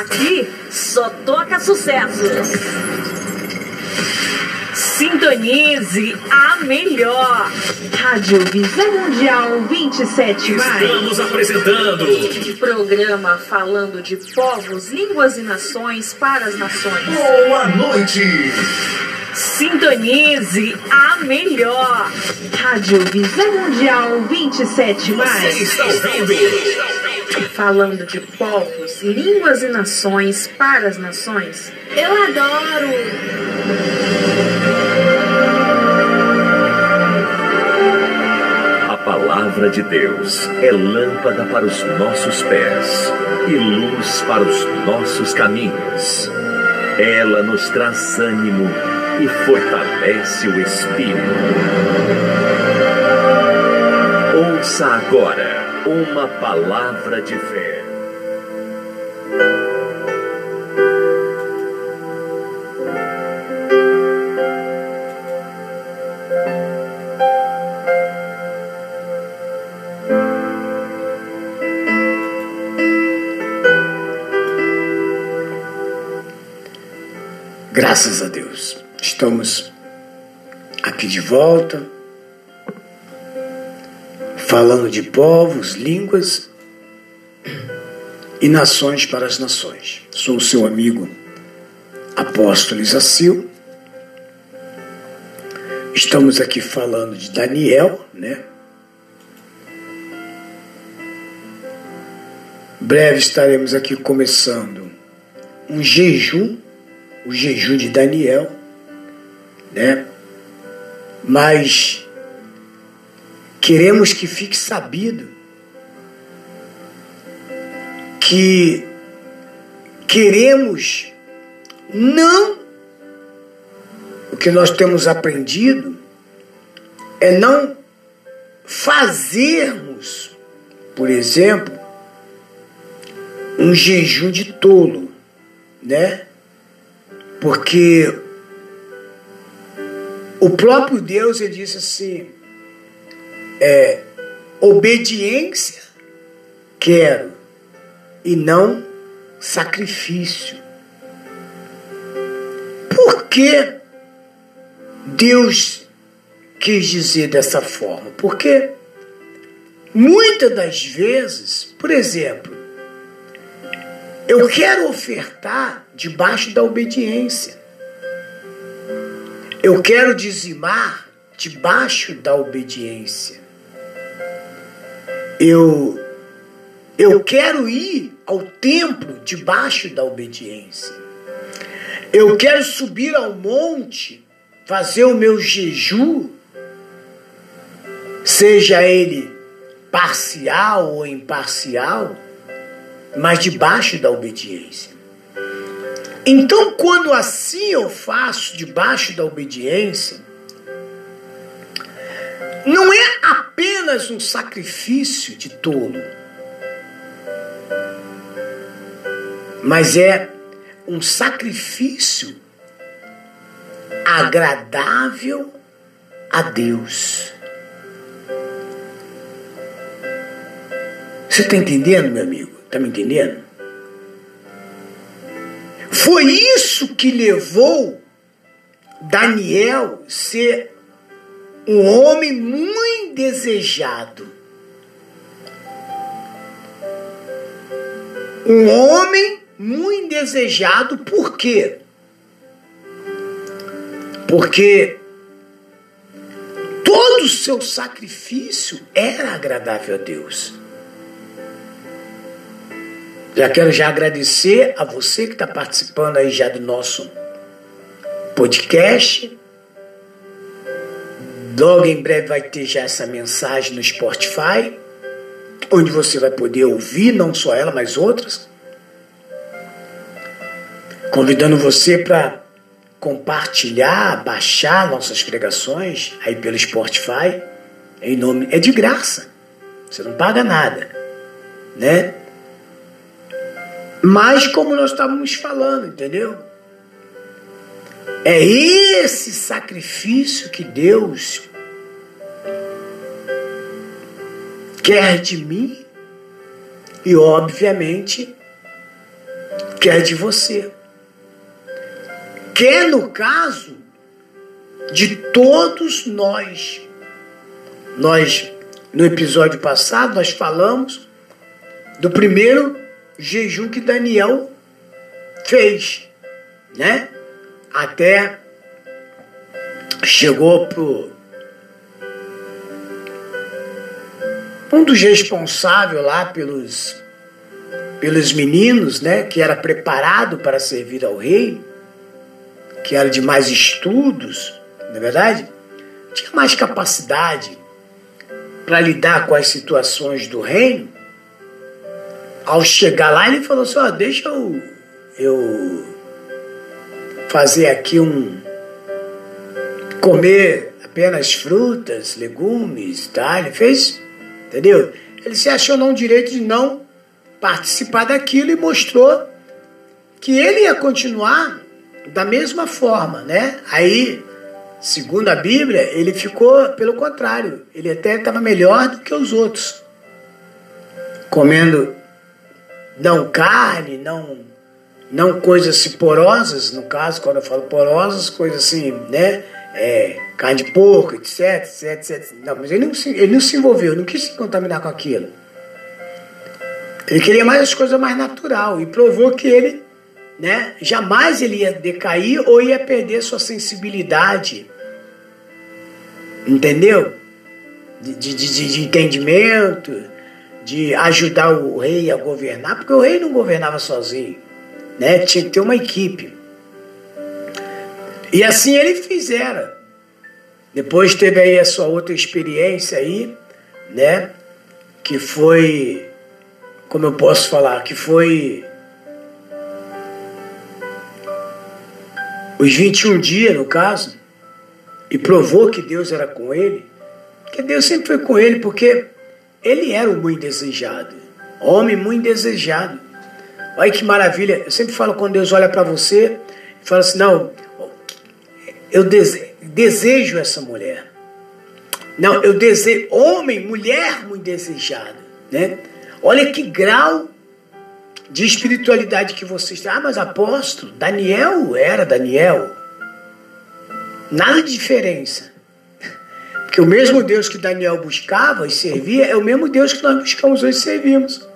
Aqui só toca sucesso. Sintonize a melhor. Rádio Visão Mundial 27 mais. Estamos apresentando Programa falando de povos, línguas e nações para as nações. Boa Noite. Sintonize a melhor. Rádio Visão Mundial 27 Você está ouvindo Falando de povos, línguas e nações para as nações. Eu adoro! A palavra de Deus é lâmpada para os nossos pés e luz para os nossos caminhos. Ela nos traz ânimo e fortalece o espírito. Ouça agora uma palavra de fé. Graças a Deus. Estamos aqui de volta, falando de povos, línguas e nações para as nações. Sou o seu amigo Apóstolo Isacil. Estamos aqui falando de Daniel, né? Breve estaremos aqui começando um jejum o jejum de Daniel, né? Mas queremos que fique sabido que queremos não o que nós temos aprendido é não fazermos, por exemplo, um jejum de tolo, né? Porque o próprio Deus ele disse assim: é, obediência quero e não sacrifício. Por que Deus quis dizer dessa forma? Porque muitas das vezes, por exemplo, eu quero ofertar debaixo da obediência. Eu quero dizimar debaixo da obediência. Eu eu quero ir ao templo debaixo da obediência. Eu quero subir ao monte, fazer o meu jejum, seja ele parcial ou imparcial, mas debaixo da obediência. Então, quando assim eu faço debaixo da obediência, não é apenas um sacrifício de tolo, mas é um sacrifício agradável a Deus. Você está entendendo, meu amigo? Está me entendendo? Foi isso que levou Daniel ser um homem muito desejado. Um homem muito desejado, por quê? Porque todo o seu sacrifício era agradável a Deus. Já quero já agradecer a você que está participando aí já do nosso podcast. Logo em breve vai ter já essa mensagem no Spotify, onde você vai poder ouvir não só ela, mas outras. Convidando você para compartilhar, baixar nossas pregações aí pelo Spotify. Em nome é de graça. Você não paga nada, né? Mas como nós estávamos falando, entendeu? É esse sacrifício que Deus quer de mim e, obviamente, quer de você. Quer, no caso, de todos nós. Nós, no episódio passado, nós falamos do primeiro jejum que Daniel fez, né? Até chegou pro um dos responsáveis lá pelos pelos meninos, né, que era preparado para servir ao rei, que era de mais estudos, não é verdade? Tinha mais capacidade para lidar com as situações do reino. Ao chegar lá, ele falou assim: ó, deixa eu, eu fazer aqui um. comer apenas frutas, legumes, tá? Ele fez, entendeu? Ele se achou não direito de não participar daquilo e mostrou que ele ia continuar da mesma forma, né? Aí, segundo a Bíblia, ele ficou pelo contrário, ele até estava melhor do que os outros, comendo não carne, não não coisas porosas, no caso, quando eu falo porosas, coisas assim, né? É, carne de porco, etc, etc, etc. Não, mas ele não, se, ele não se envolveu, não quis se contaminar com aquilo. Ele queria mais as coisas mais natural e provou que ele, né, jamais ele ia decair ou ia perder sua sensibilidade. Entendeu? De, de, de, de entendimento, de ajudar o rei a governar, porque o rei não governava sozinho, né? Tinha que ter uma equipe. E assim ele fizera. Depois teve aí a sua outra experiência aí, né? Que foi, como eu posso falar, que foi os 21 dias, no caso, e provou que Deus era com ele, que Deus sempre foi com ele, porque ele era o muito desejado, homem muito desejado. Olha que maravilha. Eu sempre falo quando Deus olha para você fala assim: não, eu dese desejo essa mulher. Não, eu desejo, homem, mulher muito desejado. Né? Olha que grau de espiritualidade que vocês têm. Ah, mas apóstolo, Daniel era Daniel. Nada de diferença. Porque o mesmo Deus que Daniel buscava e servia é o mesmo Deus que nós buscamos hoje e servimos.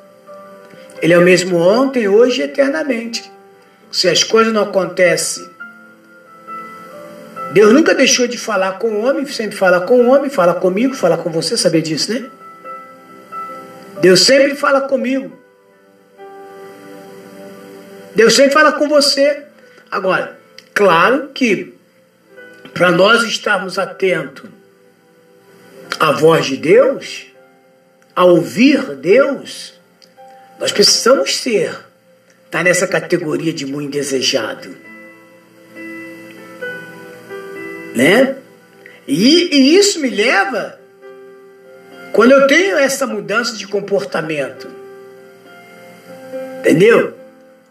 Ele é o mesmo ontem, hoje e eternamente. Se as coisas não acontecem, Deus nunca deixou de falar com o homem, sempre fala com o homem, fala comigo, fala com você, saber disso, né? Deus sempre fala comigo. Deus sempre fala com você. Agora, claro que para nós estarmos atentos a voz de Deus, a ouvir Deus, nós precisamos ser, tá nessa categoria de muito desejado. Né? E, e isso me leva, quando eu tenho essa mudança de comportamento, entendeu?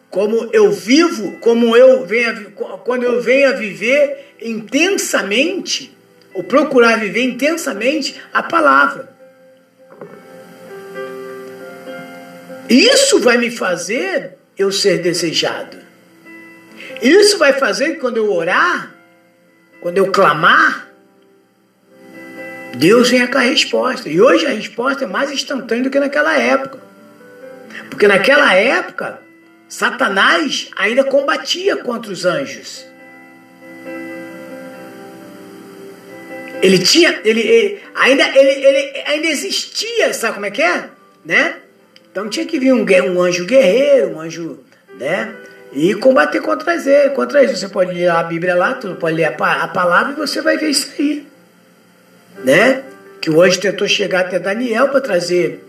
Como eu vivo, como eu venho, quando eu venho a viver intensamente ou procurar viver intensamente a palavra. Isso vai me fazer eu ser desejado. Isso vai fazer que quando eu orar, quando eu clamar, Deus venha com a resposta. E hoje a resposta é mais instantânea do que naquela época. Porque naquela época, Satanás ainda combatia contra os anjos. Ele tinha, ele, ele ainda, ele, ele ainda existia, sabe como é que é? Né? Então tinha que vir um, um anjo guerreiro, um anjo, né? E combater contra eles, contra eles. Você pode ler a Bíblia lá, tu pode ler a, a palavra e você vai ver isso aí. Né? Que o anjo tentou chegar até Daniel para trazer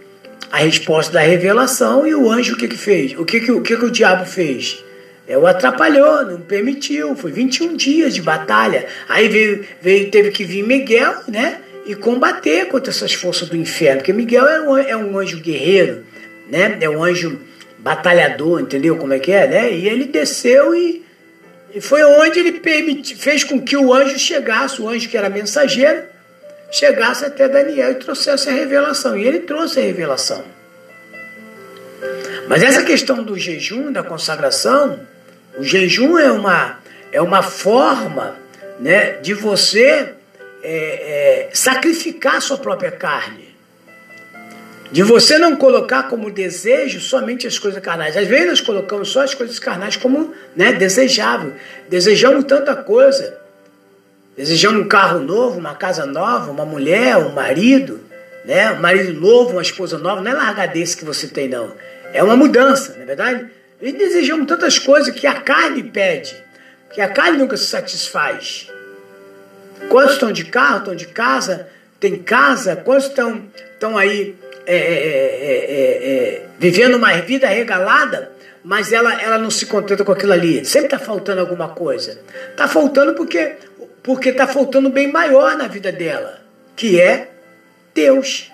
a resposta da revelação e o anjo o que que fez? O que que, o, que, que o diabo fez? É, o atrapalhou, não permitiu. Foi 21 dias de batalha. Aí veio, veio, teve que vir Miguel, né? E combater contra essas forças do inferno. Porque Miguel é um, é um anjo guerreiro, né? É um anjo batalhador, entendeu como é que é, né? E ele desceu e, e foi onde ele permiti, fez com que o anjo chegasse, o anjo que era mensageiro, chegasse até Daniel e trouxesse a revelação. E ele trouxe a revelação. Mas essa questão do jejum, da consagração, o jejum é uma, é uma forma né, de você é, é, sacrificar sua própria carne. De você não colocar como desejo somente as coisas carnais. Às vezes nós colocamos só as coisas carnais como né, desejável. Desejamos tanta coisa. Desejamos um carro novo, uma casa nova, uma mulher, um marido, né? um marido novo, uma esposa nova. Não é largadeza que você tem, não. É uma mudança, não é verdade? E desejamos tantas coisas que a carne pede, que a carne nunca se satisfaz. Quantos estão de carro, estão de casa, tem casa, quantos estão, estão aí é, é, é, vivendo uma vida regalada, mas ela, ela não se contenta com aquilo ali. Sempre está faltando alguma coisa. Está faltando porque porque está faltando bem maior na vida dela, que é Deus.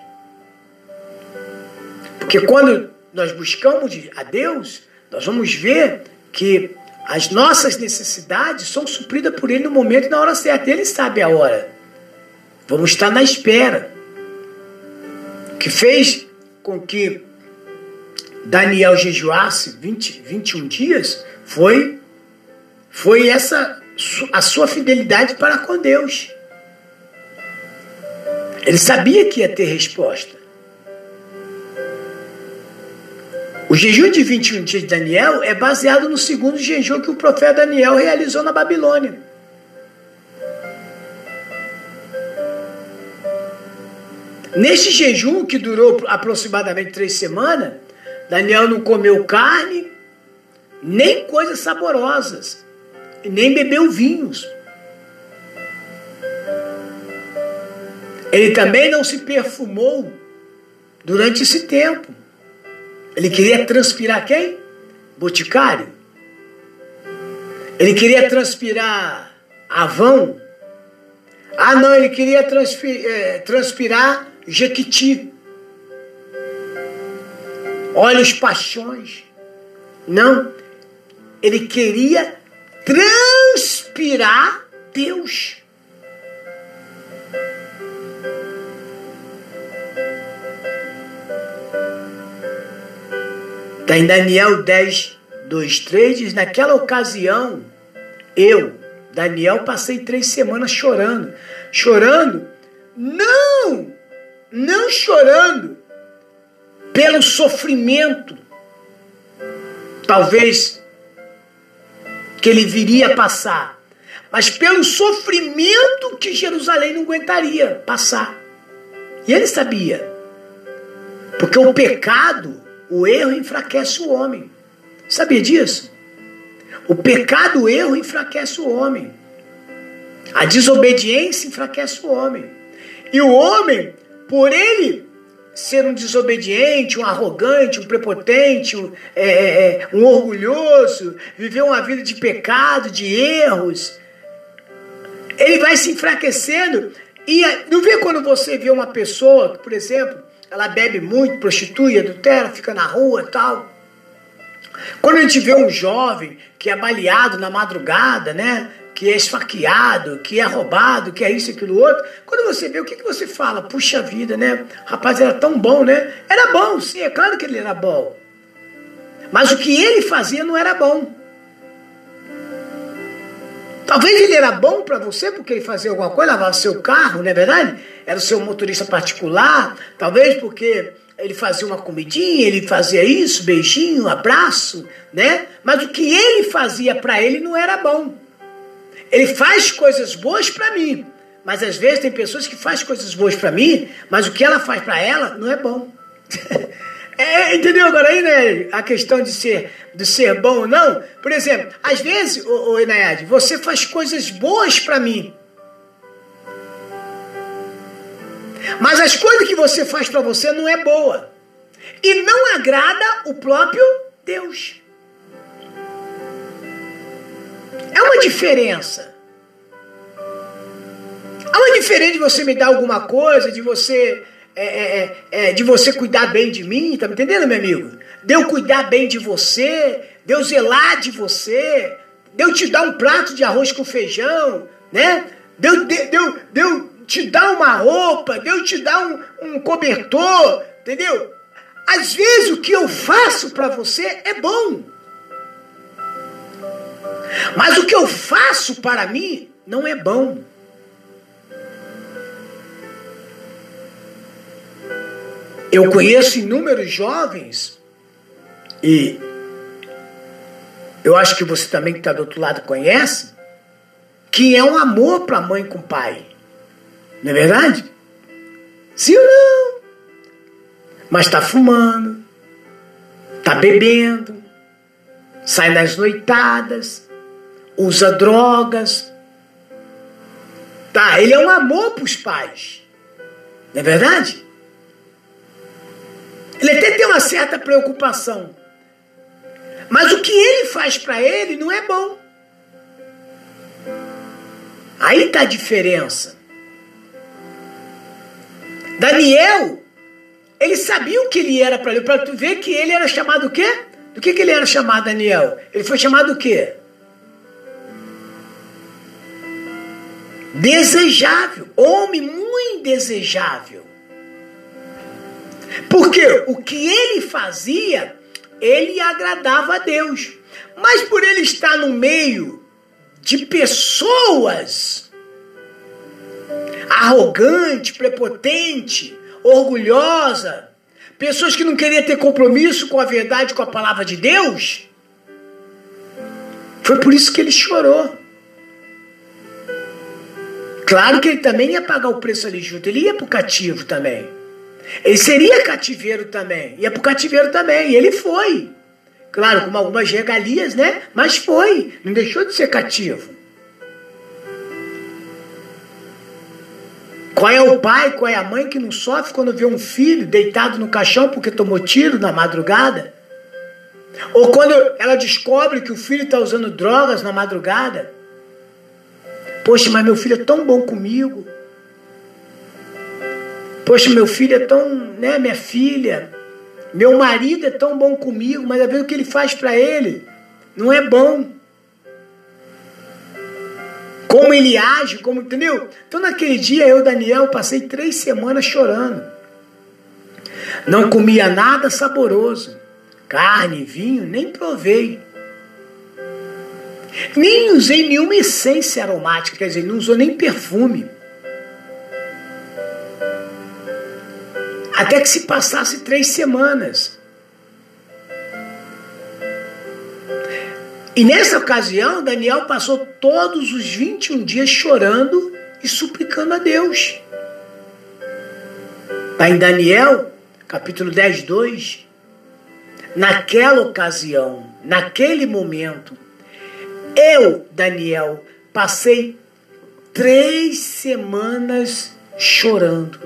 Porque quando nós buscamos a Deus, nós vamos ver que as nossas necessidades são supridas por Ele no momento e na hora certa. Ele sabe a hora. Vamos estar na espera. Que fez com que Daniel jejuasse 20, 21 dias foi, foi essa a sua fidelidade para com Deus. Ele sabia que ia ter resposta. O jejum de 21 dias de Daniel é baseado no segundo jejum que o profeta Daniel realizou na Babilônia. Neste jejum, que durou aproximadamente três semanas, Daniel não comeu carne, nem coisas saborosas, nem bebeu vinhos. Ele também não se perfumou durante esse tempo. Ele queria transpirar quem? Boticário. Ele queria transpirar Avão. Ah, não, ele queria é, transpirar Jequiti. Olha os paixões. Não, ele queria transpirar Deus. Está em Daniel 10, 2, 3, diz: Naquela ocasião, eu, Daniel, passei três semanas chorando. Chorando? Não! Não chorando pelo sofrimento. Talvez que ele viria a passar, mas pelo sofrimento que Jerusalém não aguentaria passar. E ele sabia, porque o pecado o erro enfraquece o homem. Sabia disso? O pecado, o erro enfraquece o homem. A desobediência enfraquece o homem. E o homem, por ele ser um desobediente, um arrogante, um prepotente, um, é, é, é um orgulhoso, viver uma vida de pecado, de erros, ele vai se enfraquecendo. E não vê quando você vê uma pessoa, por exemplo, ela bebe muito, prostitui, adultera, fica na rua tal. Quando a gente vê um jovem que é baleado na madrugada, né? Que é esfaqueado, que é roubado, que é isso e aquilo outro. Quando você vê, o que, que você fala? Puxa vida, né? Rapaz, era tão bom, né? Era bom, sim, é claro que ele era bom. Mas o que ele fazia não era bom. Talvez ele era bom para você porque ele fazia alguma coisa, lavava seu carro, não é verdade? Era o seu motorista particular. Talvez porque ele fazia uma comidinha, ele fazia isso, beijinho, abraço, né? Mas o que ele fazia para ele não era bom. Ele faz coisas boas para mim, mas às vezes tem pessoas que fazem coisas boas para mim, mas o que ela faz para ela não é bom. É, entendeu agora aí, né? A questão de ser, de ser bom ou não. Por exemplo, às vezes, ô, ô Inayad, você faz coisas boas para mim. Mas as coisas que você faz para você não é boa. E não agrada o próprio Deus. Diferença. Há uma diferença de você me dar alguma coisa, de você é, é, é, é, de você cuidar bem de mim, tá me entendendo, meu amigo? De eu cuidar bem de você, de eu zelar de você, de eu te dar um prato de arroz com feijão, né? De eu, de, de eu, de eu te dar uma roupa, de eu te dar um, um cobertor, entendeu? às vezes o que eu faço para você é bom. Mas o que eu faço para mim não é bom. Eu conheço inúmeros jovens e eu acho que você também que está do outro lado conhece que é um amor para mãe com pai. Não é verdade? Sim ou não? Mas está fumando, está bebendo, sai nas noitadas, usa drogas. Tá, ele é um amor para os pais. Não é verdade? Ele até tem uma certa preocupação. Mas o que ele faz para ele não é bom. Aí está a diferença. Daniel, ele sabia o que ele era para ele. Para tu ver que ele era chamado o quê? Do que, que ele era chamado, Daniel? Ele foi chamado o quê? Desejável. Homem muito desejável. Porque o que ele fazia, ele agradava a Deus. Mas por ele estar no meio de pessoas arrogante, prepotente, orgulhosa, pessoas que não queriam ter compromisso com a verdade, com a palavra de Deus, foi por isso que ele chorou. Claro que ele também ia pagar o preço ali junto, ele ia para o cativo também. Ele seria cativeiro também, ia para o cativeiro também, e ele foi. Claro, com algumas regalias, né? Mas foi, não deixou de ser cativo. Qual é o pai, qual é a mãe que não sofre quando vê um filho deitado no caixão porque tomou tiro na madrugada? Ou quando ela descobre que o filho está usando drogas na madrugada? Poxa, mas meu filho é tão bom comigo. Poxa, meu filho é tão, né, minha filha, meu marido é tão bom comigo, mas a ver o que ele faz para ele não é bom. Como ele age, como, entendeu? Então naquele dia eu, Daniel, passei três semanas chorando. Não comia nada saboroso, carne, vinho, nem provei. Nem usei nenhuma essência aromática, quer dizer, não usou nem perfume. Até que se passasse três semanas. E nessa ocasião, Daniel passou todos os 21 dias chorando e suplicando a Deus. Está em Daniel, capítulo 10, 2. Naquela ocasião, naquele momento, eu, Daniel, passei três semanas chorando.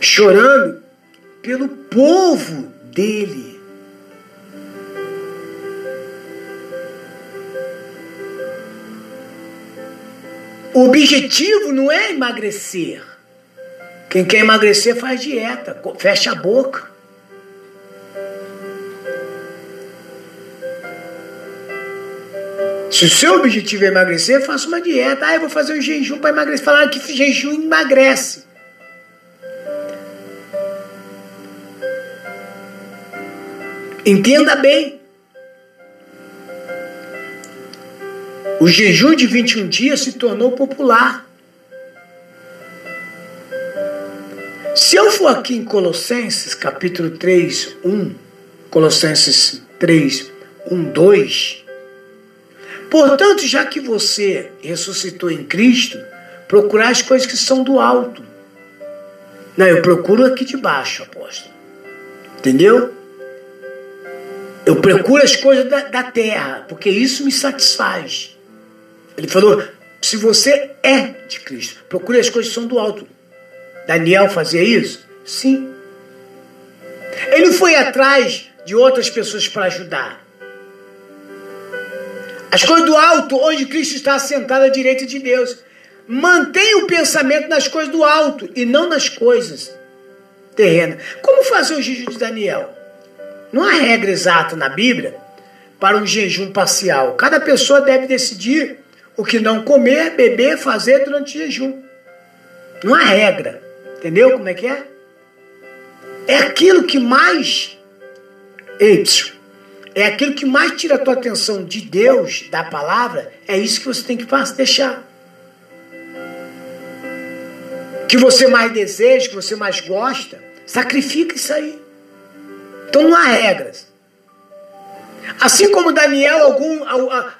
Chorando pelo povo dele. O objetivo não é emagrecer. Quem quer emagrecer faz dieta, fecha a boca. Se o seu objetivo é emagrecer, faça uma dieta. Ah, eu vou fazer um jejum para emagrecer. Falaram que jejum emagrece. Entenda bem. O jejum de 21 dias se tornou popular. Se eu for aqui em Colossenses, capítulo 3, 1, Colossenses 3, 1, 2. Portanto, já que você ressuscitou em Cristo, procurar as coisas que são do alto. Não, eu procuro aqui de baixo, apóstolo. Entendeu? Eu procuro as coisas da, da terra, porque isso me satisfaz. Ele falou: se você é de Cristo, procure as coisas que são do alto. Daniel fazia isso? Sim. Ele foi atrás de outras pessoas para ajudar. As coisas do alto, onde Cristo está assentado à direita de Deus. Mantenha o pensamento nas coisas do alto e não nas coisas terrenas. Como fazer o jejum de Daniel? Não há regra exata na Bíblia para um jejum parcial. Cada pessoa deve decidir o que não comer, beber, fazer durante o jejum. Não há regra. Entendeu como é que é? É aquilo que mais. Ei, é aquilo que mais tira a tua atenção de Deus, da palavra, é isso que você tem que deixar. Que você mais deseja, que você mais gosta, sacrifica isso aí. Então não há regras. Assim como Daniel, algum,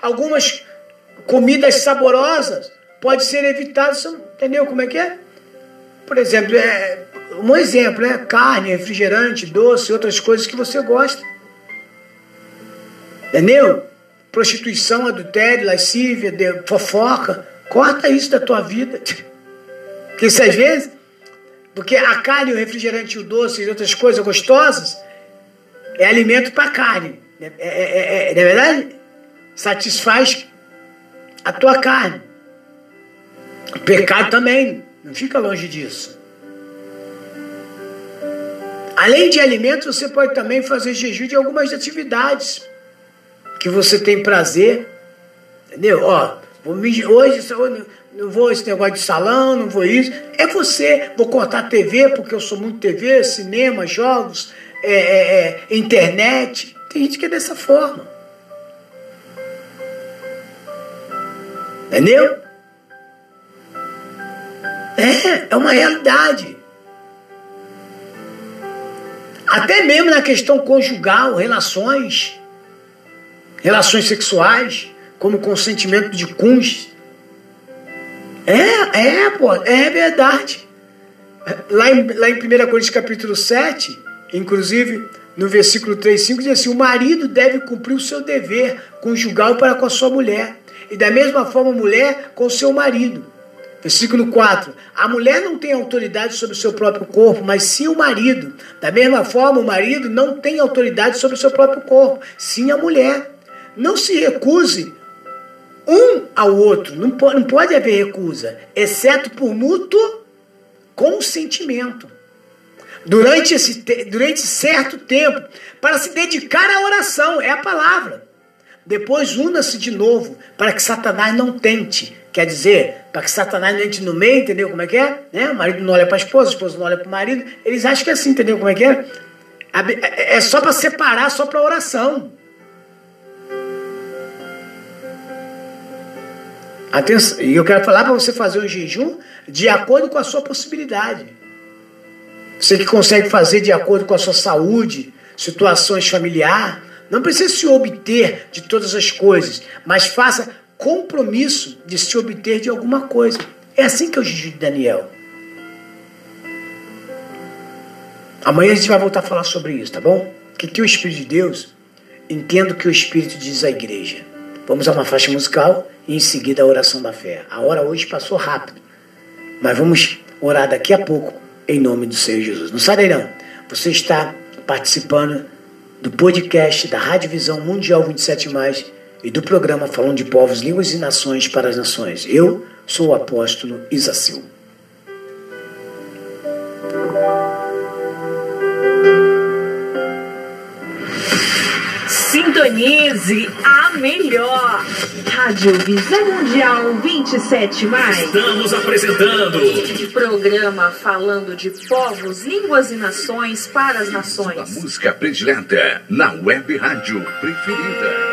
algumas comidas saborosas pode ser evitadas, entendeu como é que é? Por exemplo, é, um exemplo, é carne, refrigerante, doce, outras coisas que você gosta. Entendeu? Prostituição, adultério, lascívia, fofoca. Corta isso da tua vida. Porque isso às vezes, porque a carne, o refrigerante, o doce e outras coisas gostosas é alimento para carne. É, é, é, é, é verdade? Satisfaz a tua carne. O pecado também. Não fica longe disso. Além de alimentos, você pode também fazer jejum de algumas atividades que você tem prazer. Entendeu? Ó, hoje não vou esse negócio de salão, não vou isso. É você. Vou cortar TV, porque eu sou muito TV, cinema, jogos, é, é, é, internet. Tem gente que é dessa forma. Entendeu? É, é uma realidade. Até mesmo na questão conjugal, relações, relações sexuais, como consentimento de cônjuge. É, é, pô, é verdade. Lá em, lá em 1 Coríntios capítulo 7, inclusive no versículo 3, 5, diz assim: o marido deve cumprir o seu dever conjugal para com a sua mulher. E da mesma forma, a mulher com o seu marido. Versículo 4: A mulher não tem autoridade sobre o seu próprio corpo, mas sim o marido. Da mesma forma, o marido não tem autoridade sobre o seu próprio corpo, sim a mulher. Não se recuse um ao outro, não pode, não pode haver recusa, exceto por mútuo consentimento. Durante, esse, durante certo tempo, para se dedicar à oração, é a palavra. Depois una-se de novo, para que Satanás não tente Quer dizer, para que Satanás não entre no meio, entendeu como é que é? Né? O marido não olha para a esposa, a esposa não olha para o marido. Eles acham que é assim, entendeu como é que é? É só para separar, só para oração. Atenção, e eu quero falar para você fazer um jejum de acordo com a sua possibilidade. Você que consegue fazer de acordo com a sua saúde, situações familiar, não precisa se obter de todas as coisas, mas faça compromisso de se obter de alguma coisa. É assim que eu jejum de Daniel. Amanhã a gente vai voltar a falar sobre isso, tá bom? O que, que o Espírito de Deus entendo que o Espírito diz à igreja. Vamos a uma faixa musical e em seguida a oração da fé. A hora hoje passou rápido, mas vamos orar daqui a pouco em nome do Senhor Jesus. Não sai daí não. Você está participando do podcast da Rádio Visão Mundial 27 mais e do programa Falando de Povos, Línguas e Nações para as Nações. Eu sou o apóstolo Isacil. Sintonize a melhor. Rádio Visão Mundial 27 mais. Estamos apresentando programa falando de povos, línguas e nações para as nações. A música predileta na web rádio preferida.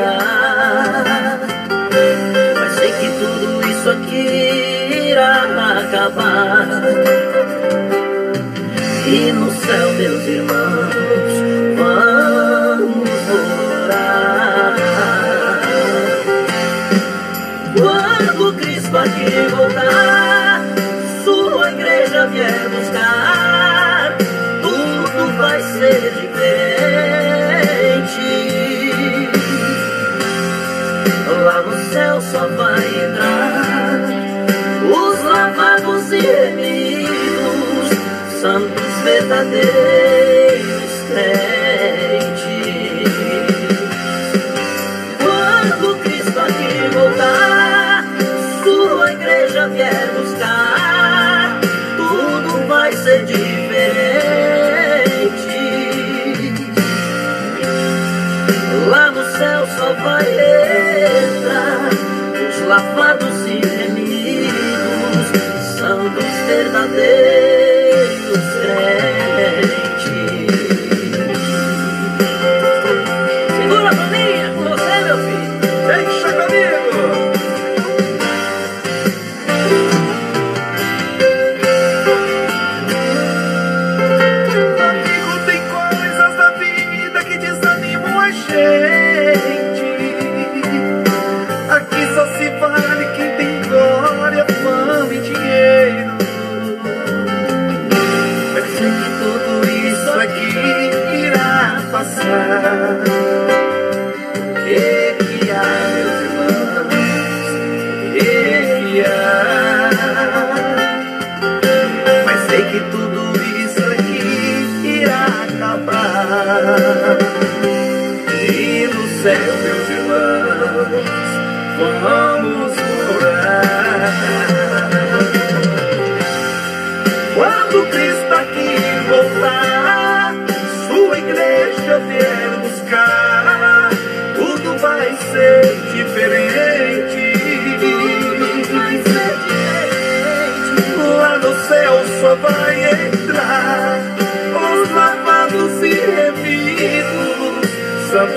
Há? Mas sei que tudo isso aqui irá acabar. E no céu, meus irmãos, Lá no céu só vai entrar. Os lavados e remidos Santos verdadeiros.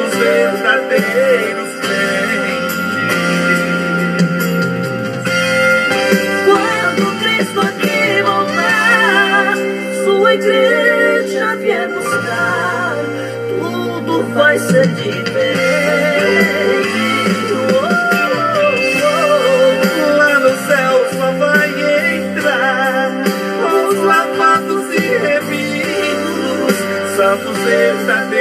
dos verdadeiros crentes. Quando Cristo aqui voltar, sua igreja vier buscar, tudo vai ser diferente. Oh, oh, oh. santos verdadeiros.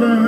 Lord.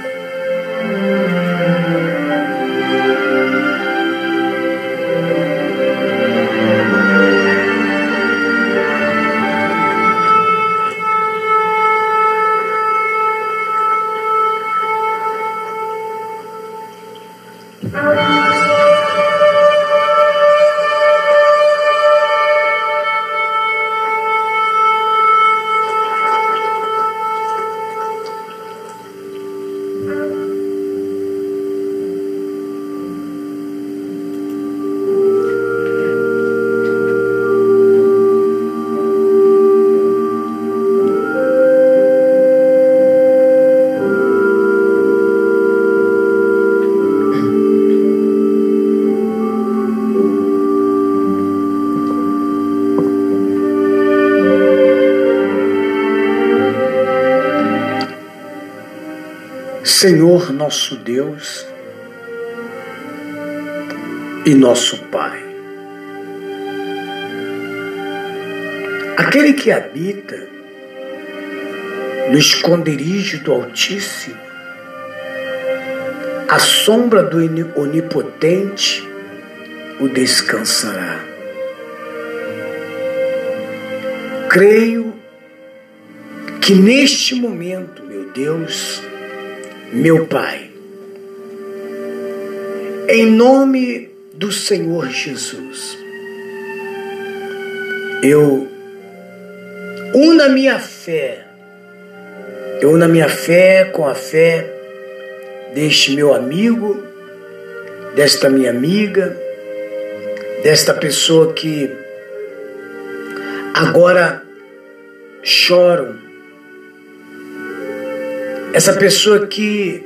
Nosso Deus e nosso Pai. Aquele que habita no esconderijo do Altíssimo, a sombra do Onipotente o descansará. Creio que neste momento, meu Deus, meu Pai, em nome do Senhor Jesus, eu uno a minha fé, eu uno a minha fé com a fé deste meu amigo, desta minha amiga, desta pessoa que agora choram essa pessoa que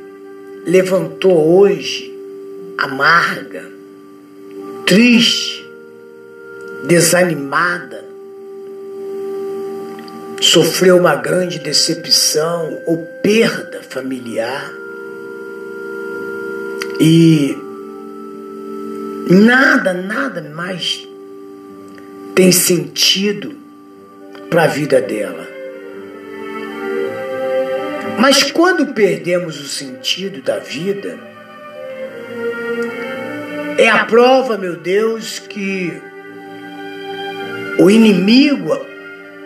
levantou hoje amarga, triste, desanimada, sofreu uma grande decepção ou perda familiar e nada, nada mais tem sentido para a vida dela. Mas quando perdemos o sentido da vida, é a prova, meu Deus, que o inimigo,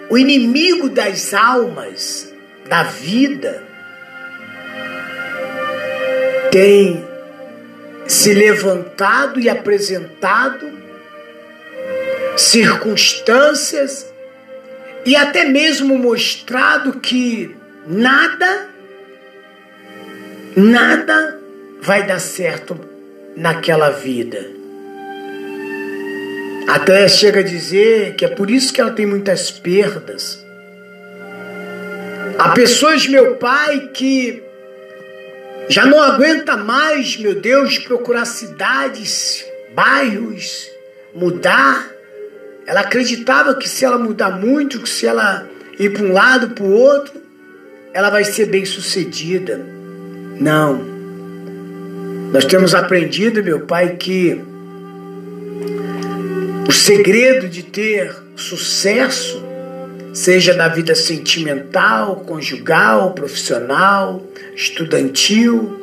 o inimigo das almas, da vida, tem se levantado e apresentado circunstâncias e até mesmo mostrado que nada, nada vai dar certo naquela vida. Até chega a dizer que é por isso que ela tem muitas perdas. Há pessoas, meu pai, que já não aguenta mais, meu Deus, procurar cidades, bairros, mudar. Ela acreditava que se ela mudar muito, que se ela ir para um lado, para o outro, ela vai ser bem sucedida. Não. Nós temos aprendido, meu Pai, que o segredo de ter sucesso, seja na vida sentimental, conjugal, profissional, estudantil,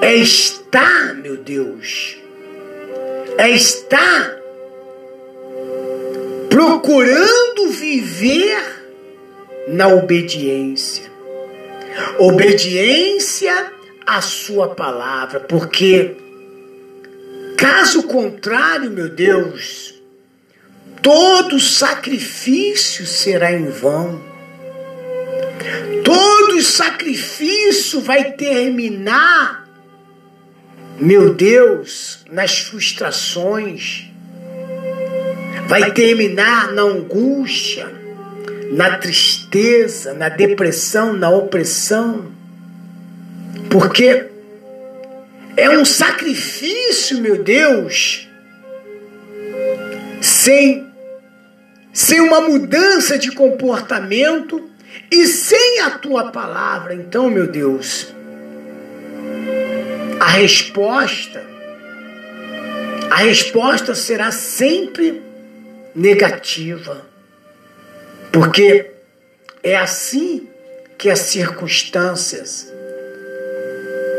é estar, meu Deus, é estar procurando viver na obediência. Obediência à sua palavra, porque caso contrário, meu Deus, todo sacrifício será em vão. Todo sacrifício vai terminar, meu Deus, nas frustrações, vai terminar na angústia na tristeza, na depressão, na opressão. Porque é um sacrifício, meu Deus, sem, sem uma mudança de comportamento e sem a tua palavra. Então, meu Deus, a resposta, a resposta será sempre negativa. Porque é assim que as circunstâncias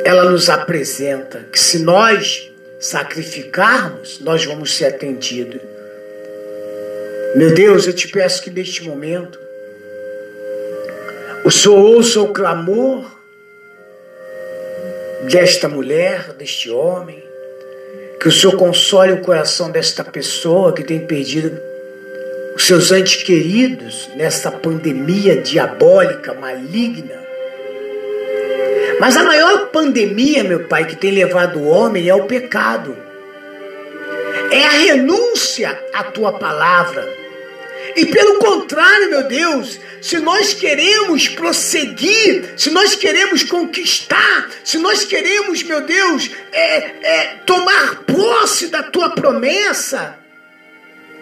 ela nos apresenta que se nós sacrificarmos, nós vamos ser atendidos. Meu Deus, eu te peço que neste momento o Senhor ouça o clamor desta mulher, deste homem, que o Senhor console o coração desta pessoa que tem perdido os seus entes queridos nessa pandemia diabólica, maligna. Mas a maior pandemia, meu Pai, que tem levado o homem é o pecado. É a renúncia à tua palavra. E pelo contrário, meu Deus, se nós queremos prosseguir, se nós queremos conquistar, se nós queremos, meu Deus, é, é, tomar posse da tua promessa,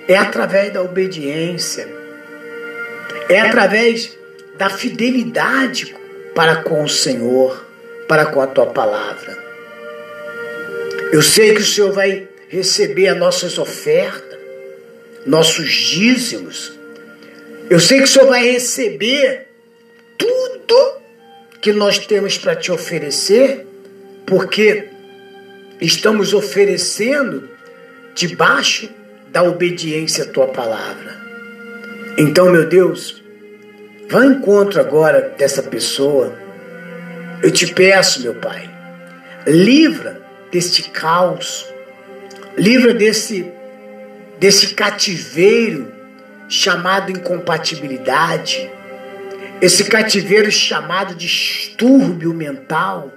é através da obediência, é através da fidelidade para com o Senhor, para com a tua palavra. Eu sei que o Senhor vai receber as nossas ofertas, nossos dízimos. Eu sei que o Senhor vai receber tudo que nós temos para te oferecer, porque estamos oferecendo debaixo da obediência à tua palavra. Então, meu Deus, vá ao encontro agora dessa pessoa. Eu te peço, meu Pai, livra deste caos, livra desse, desse cativeiro chamado incompatibilidade, esse cativeiro chamado distúrbio mental,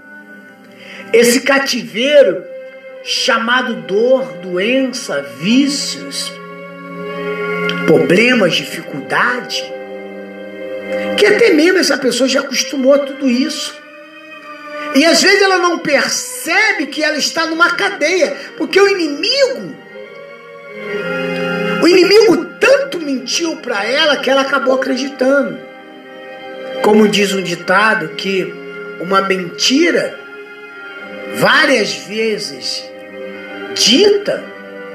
esse cativeiro chamado dor, doença, vícios, problemas, dificuldade, que até mesmo essa pessoa já acostumou a tudo isso. E às vezes ela não percebe que ela está numa cadeia, porque o inimigo, o inimigo tanto mentiu para ela que ela acabou acreditando. Como diz um ditado que uma mentira várias vezes dita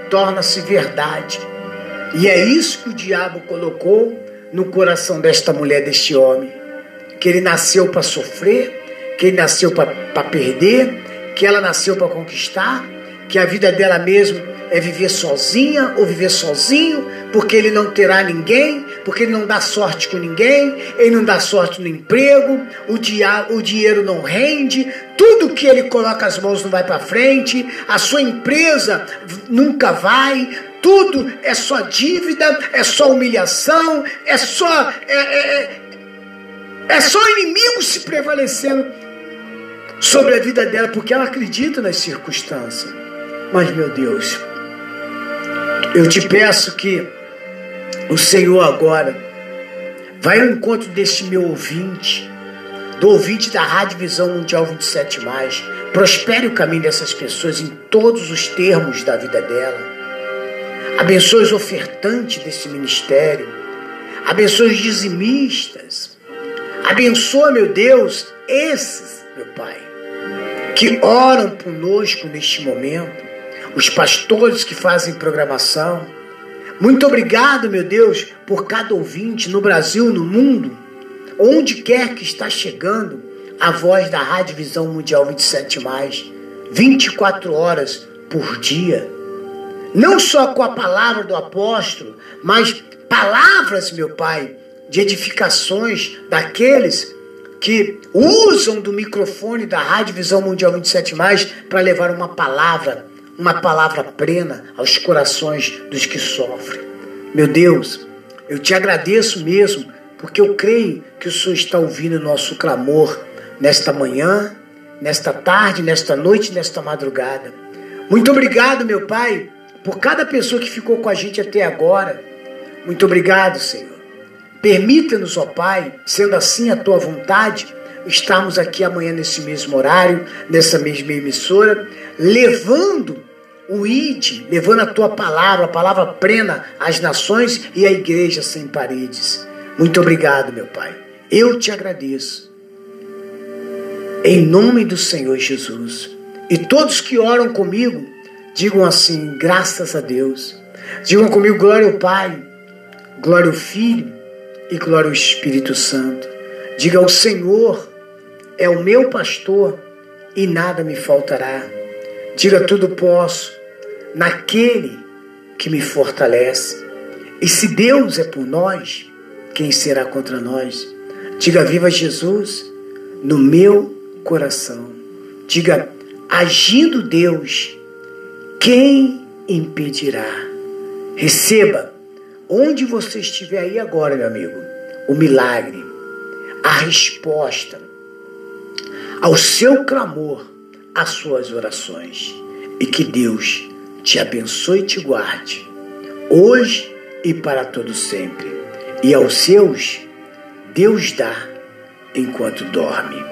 torna-se verdade. E é isso que o diabo colocou no coração desta mulher, deste homem. Que ele nasceu para sofrer, que ele nasceu para perder, que ela nasceu para conquistar, que a vida dela mesmo é viver sozinha ou viver sozinho, porque ele não terá ninguém, porque ele não dá sorte com ninguém, ele não dá sorte no emprego, o, dia, o dinheiro não rende, tudo que ele coloca as mãos não vai para frente, a sua empresa nunca vai, tudo é só dívida, é só humilhação, é só é, é, é, é só inimigo se prevalecendo sobre a vida dela, porque ela acredita nas circunstâncias. Mas meu Deus, eu te peço que o Senhor agora vai ao encontro deste meu ouvinte, do ouvinte da Rádio Visão Mundial 27, prospere o caminho dessas pessoas em todos os termos da vida dela. Abençoe os ofertantes desse ministério. Abençoe os dizimistas. Abençoa, meu Deus, esses, meu Pai, que oram conosco neste momento os pastores que fazem programação. Muito obrigado, meu Deus, por cada ouvinte no Brasil, no mundo, onde quer que está chegando a voz da Rádio Visão Mundial 27 24 horas por dia. Não só com a palavra do apóstolo, mas palavras, meu Pai, de edificações daqueles que usam do microfone da Rádio Visão Mundial 27 para levar uma palavra uma palavra plena aos corações dos que sofrem. Meu Deus, eu te agradeço mesmo, porque eu creio que o Senhor está ouvindo o nosso clamor nesta manhã, nesta tarde, nesta noite, nesta madrugada. Muito obrigado, meu Pai, por cada pessoa que ficou com a gente até agora. Muito obrigado, Senhor. Permita-nos, ó Pai, sendo assim a tua vontade, estarmos aqui amanhã nesse mesmo horário, nessa mesma emissora, levando o ide, levando a tua palavra, a palavra plena às nações e à igreja sem paredes. Muito obrigado, meu Pai. Eu te agradeço. Em nome do Senhor Jesus. E todos que oram comigo, digam assim: graças a Deus. Digam comigo: glória ao Pai, glória ao Filho e glória ao Espírito Santo. Diga: o Senhor é o meu pastor e nada me faltará. Diga: tudo posso naquele que me fortalece. E se Deus é por nós, quem será contra nós? Diga: viva Jesus no meu coração. Diga: agindo Deus, quem impedirá? Receba, onde você estiver aí agora, meu amigo, o milagre, a resposta ao seu clamor, às suas orações. E que Deus te abençoe e te guarde, hoje e para todo sempre. E aos seus, Deus dá enquanto dorme.